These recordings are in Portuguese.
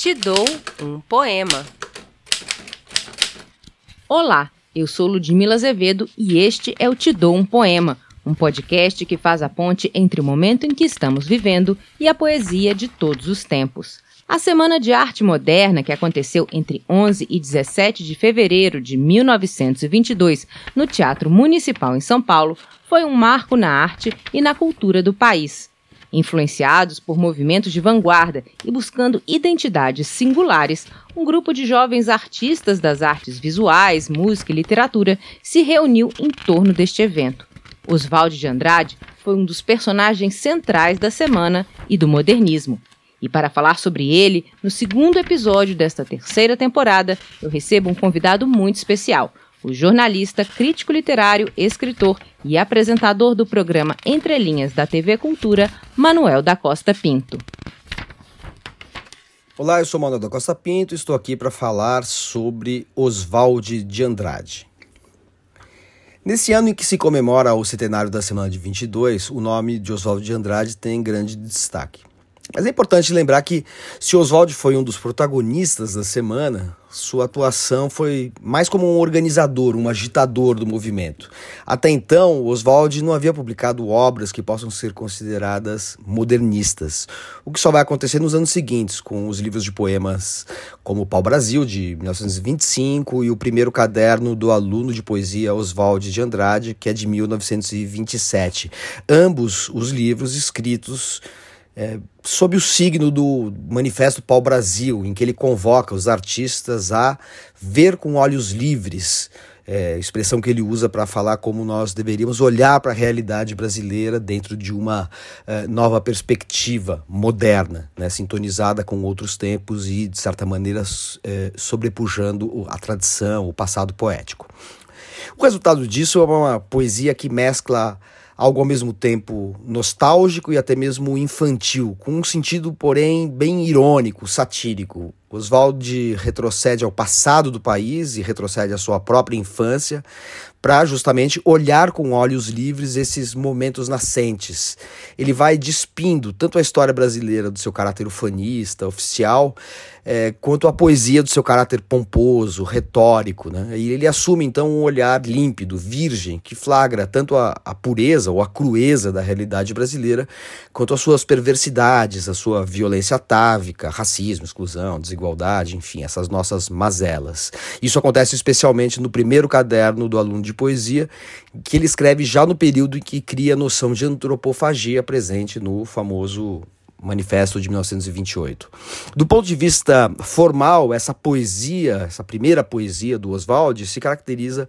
Te dou um poema. Olá, eu sou Ludmila Azevedo e este é o Te Dou um Poema, um podcast que faz a ponte entre o momento em que estamos vivendo e a poesia de todos os tempos. A Semana de Arte Moderna, que aconteceu entre 11 e 17 de fevereiro de 1922 no Teatro Municipal em São Paulo, foi um marco na arte e na cultura do país. Influenciados por movimentos de vanguarda e buscando identidades singulares, um grupo de jovens artistas das artes visuais, música e literatura se reuniu em torno deste evento. Oswald de Andrade foi um dos personagens centrais da semana e do modernismo. E para falar sobre ele, no segundo episódio desta terceira temporada, eu recebo um convidado muito especial, o jornalista, crítico literário, escritor e apresentador do programa Entre Linhas da TV Cultura, Manuel da Costa Pinto. Olá, eu sou Manuel da Costa Pinto e estou aqui para falar sobre Oswald de Andrade. Nesse ano em que se comemora o centenário da Semana de 22, o nome de Oswald de Andrade tem grande destaque. Mas é importante lembrar que, se Oswald foi um dos protagonistas da semana, sua atuação foi mais como um organizador, um agitador do movimento. Até então, Oswald não havia publicado obras que possam ser consideradas modernistas, o que só vai acontecer nos anos seguintes, com os livros de poemas como Pau Brasil, de 1925, e o primeiro caderno do aluno de poesia Oswald de Andrade, que é de 1927. Ambos os livros escritos é, sob o signo do Manifesto Pau Brasil, em que ele convoca os artistas a ver com olhos livres, é, expressão que ele usa para falar como nós deveríamos olhar para a realidade brasileira dentro de uma é, nova perspectiva moderna, né, sintonizada com outros tempos e, de certa maneira, é, sobrepujando a tradição, o passado poético. O resultado disso é uma poesia que mescla algo ao mesmo tempo nostálgico e até mesmo infantil, com um sentido, porém, bem irônico, satírico. Oswald retrocede ao passado do país e retrocede à sua própria infância para justamente olhar com olhos livres esses momentos nascentes. Ele vai despindo tanto a história brasileira do seu caráter ufanista, oficial, é, quanto a poesia do seu caráter pomposo, retórico. Né? E ele assume então um olhar límpido, virgem, que flagra tanto a, a pureza ou a crueza da realidade brasileira, quanto as suas perversidades, a sua violência atávica, racismo, exclusão, desigualdade, enfim, essas nossas mazelas. Isso acontece especialmente no primeiro caderno do aluno de poesia, que ele escreve já no período em que cria a noção de antropofagia presente no famoso Manifesto de 1928. Do ponto de vista formal, essa poesia, essa primeira poesia do Oswald, se caracteriza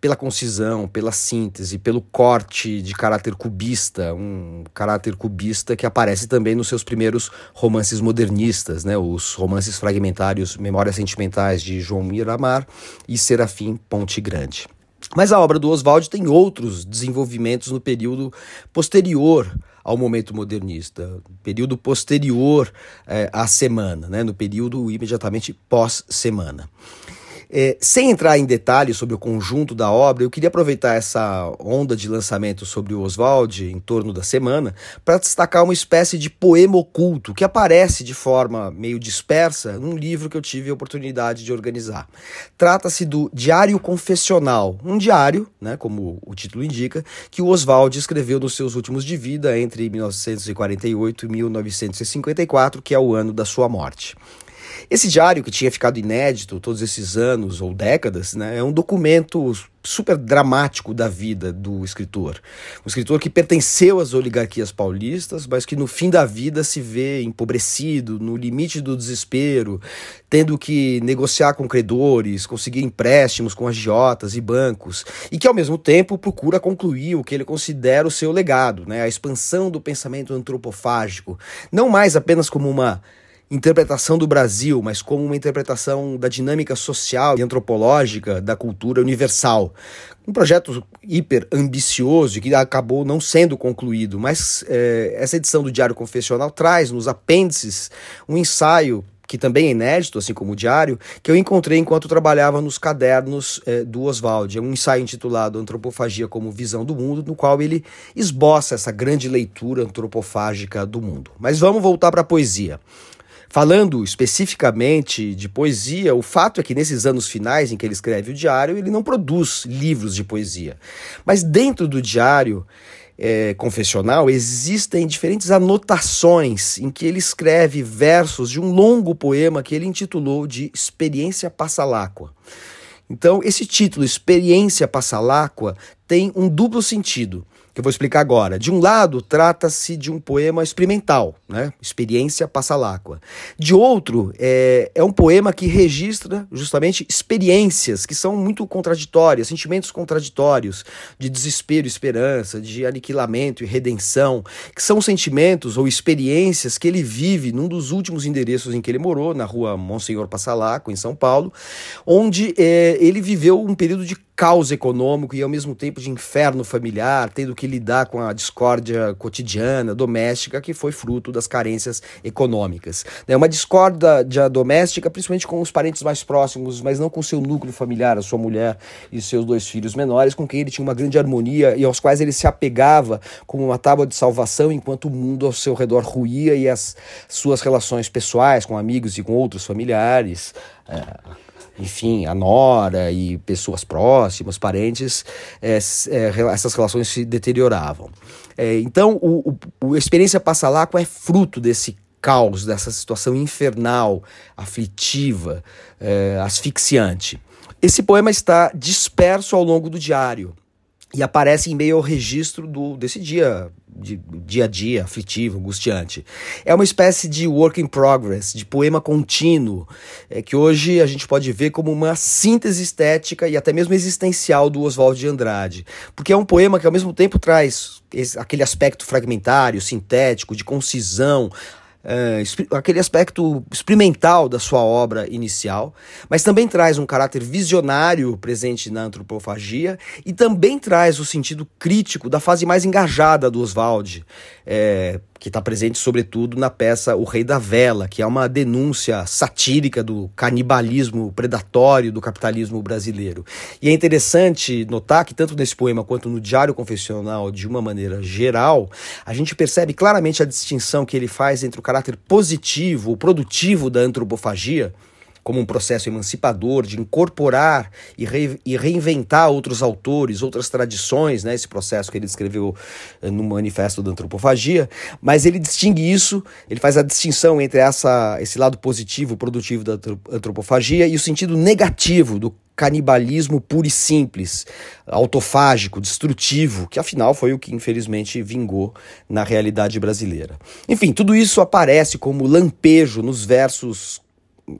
pela concisão, pela síntese, pelo corte de caráter cubista, um caráter cubista que aparece também nos seus primeiros romances modernistas, né, os romances fragmentários Memórias Sentimentais de João Miramar e Serafim Ponte Grande. Mas a obra do Oswald tem outros desenvolvimentos no período posterior ao momento modernista, período posterior é, à semana, né, no período imediatamente pós-semana. É, sem entrar em detalhes sobre o conjunto da obra, eu queria aproveitar essa onda de lançamento sobre o Oswald em torno da semana para destacar uma espécie de poema oculto que aparece de forma meio dispersa num livro que eu tive a oportunidade de organizar. Trata-se do Diário Confessional, um diário, né, como o título indica, que o Oswald escreveu nos seus últimos de vida entre 1948 e 1954, que é o ano da sua morte. Esse diário, que tinha ficado inédito todos esses anos ou décadas, né, é um documento super dramático da vida do escritor. Um escritor que pertenceu às oligarquias paulistas, mas que no fim da vida se vê empobrecido, no limite do desespero, tendo que negociar com credores, conseguir empréstimos com agiotas e bancos, e que ao mesmo tempo procura concluir o que ele considera o seu legado, né, a expansão do pensamento antropofágico, não mais apenas como uma interpretação do Brasil, mas como uma interpretação da dinâmica social e antropológica da cultura universal. Um projeto hiper ambicioso que acabou não sendo concluído, mas é, essa edição do Diário Confessional traz nos apêndices um ensaio que também é inédito, assim como o diário, que eu encontrei enquanto trabalhava nos cadernos é, do Oswald. É um ensaio intitulado Antropofagia como Visão do Mundo, no qual ele esboça essa grande leitura antropofágica do mundo. Mas vamos voltar para a poesia. Falando especificamente de poesia, o fato é que nesses anos finais em que ele escreve o diário, ele não produz livros de poesia. Mas dentro do diário é, confessional existem diferentes anotações em que ele escreve versos de um longo poema que ele intitulou de Experiência Passaláqua. Então, esse título, Experiência Passaláqua, tem um duplo sentido que eu vou explicar agora. De um lado, trata-se de um poema experimental, né? Experiência Passaláqua. De outro, é, é um poema que registra justamente experiências que são muito contraditórias, sentimentos contraditórios, de desespero esperança, de aniquilamento e redenção, que são sentimentos ou experiências que ele vive num dos últimos endereços em que ele morou, na rua Monsenhor Passaláqua, em São Paulo, onde é, ele viveu um período de caos econômico e ao mesmo tempo de inferno familiar, tendo que lidar com a discórdia cotidiana, doméstica, que foi fruto das carências econômicas. É uma discórdia doméstica, principalmente com os parentes mais próximos, mas não com seu núcleo familiar, a sua mulher e seus dois filhos menores, com quem ele tinha uma grande harmonia e aos quais ele se apegava como uma tábua de salvação enquanto o mundo ao seu redor ruía e as suas relações pessoais com amigos e com outros familiares. É enfim, a nora e pessoas próximas, parentes, é, é, essas relações se deterioravam. É, então, o, o, o Experiência Passalacqua é fruto desse caos, dessa situação infernal, aflitiva, é, asfixiante. Esse poema está disperso ao longo do diário e aparece em meio ao registro do, desse dia de dia a dia, aflitivo, angustiante. É uma espécie de work in progress, de poema contínuo, é, que hoje a gente pode ver como uma síntese estética e até mesmo existencial do Oswald de Andrade. Porque é um poema que ao mesmo tempo traz esse, aquele aspecto fragmentário, sintético, de concisão, é, aquele aspecto experimental da sua obra inicial, mas também traz um caráter visionário presente na antropofagia e também traz o sentido crítico da fase mais engajada do Oswald, é, que está presente sobretudo na peça O Rei da Vela, que é uma denúncia satírica do canibalismo predatório do capitalismo brasileiro. E é interessante notar que tanto nesse poema quanto no Diário Confessional, de uma maneira geral, a gente percebe claramente a distinção que ele faz entre o caráter positivo, o produtivo da antropofagia, como um processo emancipador de incorporar e, re, e reinventar outros autores, outras tradições, né, esse processo que ele escreveu eh, no Manifesto da Antropofagia, mas ele distingue isso, ele faz a distinção entre essa, esse lado positivo, produtivo da antropofagia e o sentido negativo do canibalismo puro e simples, autofágico, destrutivo, que afinal foi o que infelizmente vingou na realidade brasileira. Enfim, tudo isso aparece como lampejo nos versos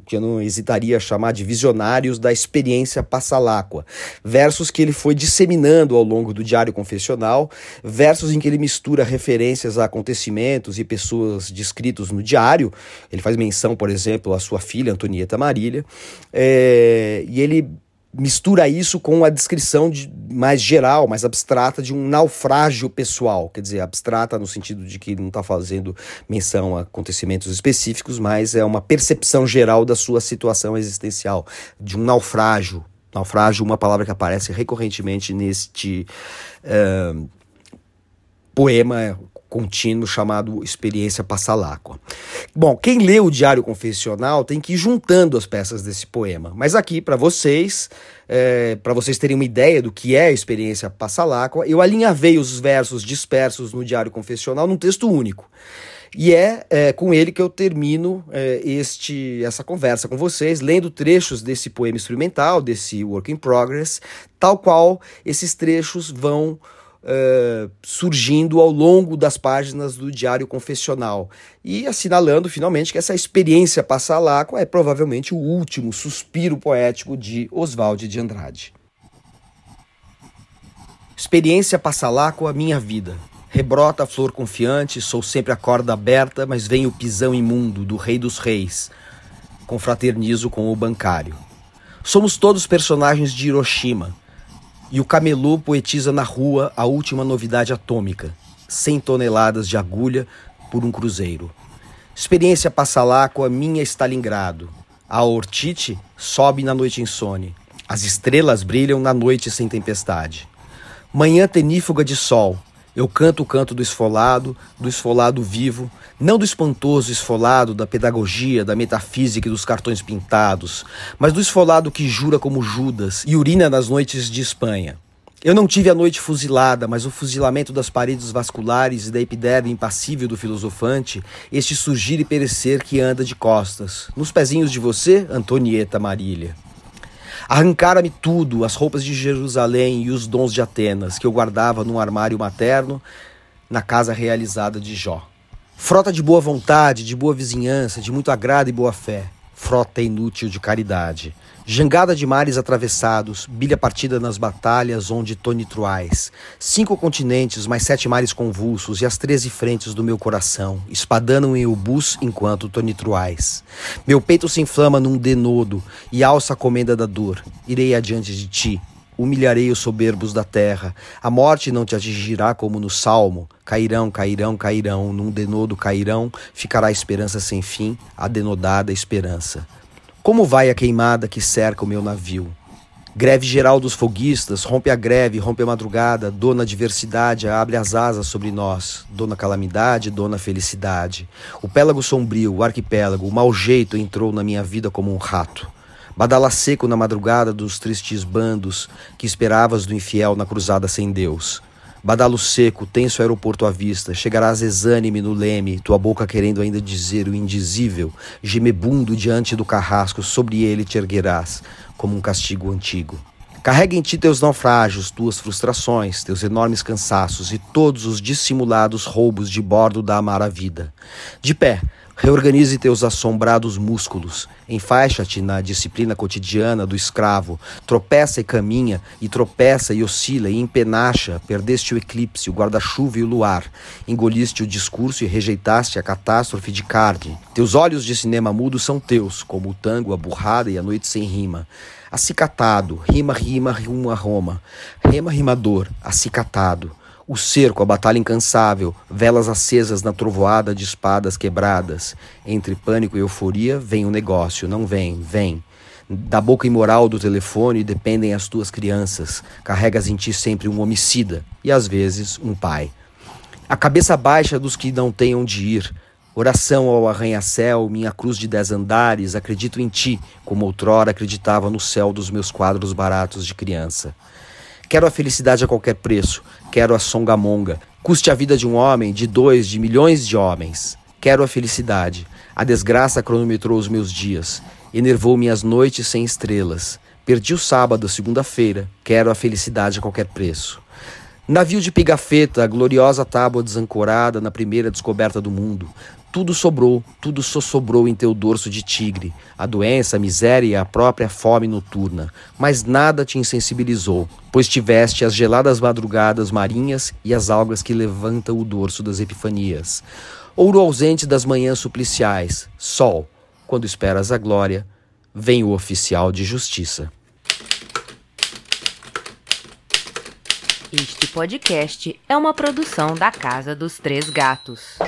que eu não hesitaria chamar de visionários da experiência passaláqua. Versos que ele foi disseminando ao longo do Diário Confessional, versos em que ele mistura referências a acontecimentos e pessoas descritos no diário. Ele faz menção, por exemplo, à sua filha, Antonieta Marília, é, e ele mistura isso com a descrição de, mais geral, mais abstrata de um naufrágio pessoal, quer dizer, abstrata no sentido de que não está fazendo menção a acontecimentos específicos, mas é uma percepção geral da sua situação existencial, de um naufrágio. Naufrágio, uma palavra que aparece recorrentemente neste uh, poema contínuo chamado Experiência Passaláqua. Bom, quem lê o Diário Confessional tem que ir juntando as peças desse poema. Mas aqui, para vocês, é, para vocês terem uma ideia do que é a Experiência Passaláqua, eu alinhavei os versos dispersos no Diário Confessional num texto único. E é, é, com ele que eu termino é, este, essa conversa com vocês, lendo trechos desse poema instrumental, desse Work in Progress, tal qual esses trechos vão surgindo ao longo das páginas do Diário Confessional e assinalando finalmente que essa experiência passalacqua é provavelmente o último suspiro poético de Oswald de Andrade. Experiência passalacqua, minha vida. Rebrota a flor confiante, sou sempre a corda aberta, mas vem o pisão imundo do rei dos reis. Confraternizo com o bancário. Somos todos personagens de Hiroshima e o camelô poetiza na rua a última novidade atômica: 100 toneladas de agulha por um cruzeiro. Experiência passa lá com a minha Stalingrado. A ortite sobe na noite insone. As estrelas brilham na noite sem tempestade. Manhã tenífuga de sol. Eu canto o canto do esfolado, do esfolado vivo, não do espantoso esfolado da pedagogia, da metafísica e dos cartões pintados, mas do esfolado que jura como Judas e urina nas noites de Espanha. Eu não tive a noite fuzilada, mas o fuzilamento das paredes vasculares e da epiderme impassível do filosofante, este surgir e perecer que anda de costas. Nos pezinhos de você, Antonieta Marília. Arrancara-me tudo, as roupas de Jerusalém e os dons de Atenas, que eu guardava num armário materno na casa realizada de Jó. Frota de boa vontade, de boa vizinhança, de muito agrado e boa fé. Frota inútil de caridade. Jangada de mares atravessados, bilha partida nas batalhas onde tonitruais. Cinco continentes, mais sete mares convulsos e as treze frentes do meu coração, espadanam em ubus enquanto tonitruais. Meu peito se inflama num denodo e alça a comenda da dor. Irei adiante de ti, humilharei os soberbos da terra. A morte não te atingirá como no salmo. Cairão, cairão, cairão, num denodo cairão, ficará a esperança sem fim, a denodada esperança. Como vai a queimada que cerca o meu navio? Greve geral dos foguistas, rompe a greve, rompe a madrugada, dona diversidade, abre as asas sobre nós, dona calamidade, dona felicidade. O pélago sombrio, o arquipélago, o mau jeito entrou na minha vida como um rato. Badala seco na madrugada dos tristes bandos que esperavas do infiel na cruzada sem Deus. Badalo seco, tenso aeroporto à vista, chegarás exânime no leme, tua boca querendo ainda dizer o indizível, gemebundo diante do carrasco, sobre ele te erguerás, como um castigo antigo. Carrega em ti teus naufrágios, tuas frustrações, teus enormes cansaços e todos os dissimulados roubos de bordo da amara vida. De pé, Reorganize teus assombrados músculos, enfaixa-te na disciplina cotidiana do escravo, tropeça e caminha, e tropeça e oscila e empenacha, perdeste o eclipse, o guarda-chuva e o luar, engoliste o discurso e rejeitaste a catástrofe de carne. Teus olhos de cinema mudo são teus, como o tango, a burrada e a noite sem rima. Acicatado, rima, rima, rima, Roma. Rema, rimador, acicatado. O cerco, a batalha incansável, velas acesas na trovoada de espadas quebradas. Entre pânico e euforia vem o negócio, não vem, vem. Da boca imoral do telefone dependem as tuas crianças. Carregas em ti sempre um homicida e às vezes um pai. A cabeça baixa dos que não têm onde ir. Oração ao arranha-céu, minha cruz de dez andares, acredito em ti, como outrora acreditava no céu dos meus quadros baratos de criança. Quero a felicidade a qualquer preço. Quero a songamonga. Custe a vida de um homem, de dois, de milhões de homens. Quero a felicidade. A desgraça cronometrou os meus dias. Enervou minhas noites sem estrelas. Perdi o sábado, segunda-feira. Quero a felicidade a qualquer preço. Navio de pigafetta, a gloriosa tábua desancorada na primeira descoberta do mundo. Tudo sobrou, tudo só sobrou em teu dorso de tigre, a doença, a miséria e a própria fome noturna. Mas nada te insensibilizou, pois tiveste as geladas madrugadas marinhas e as algas que levantam o dorso das epifanias. Ouro ausente das manhãs supliciais, sol, quando esperas a glória, vem o oficial de justiça. Este podcast é uma produção da Casa dos Três Gatos.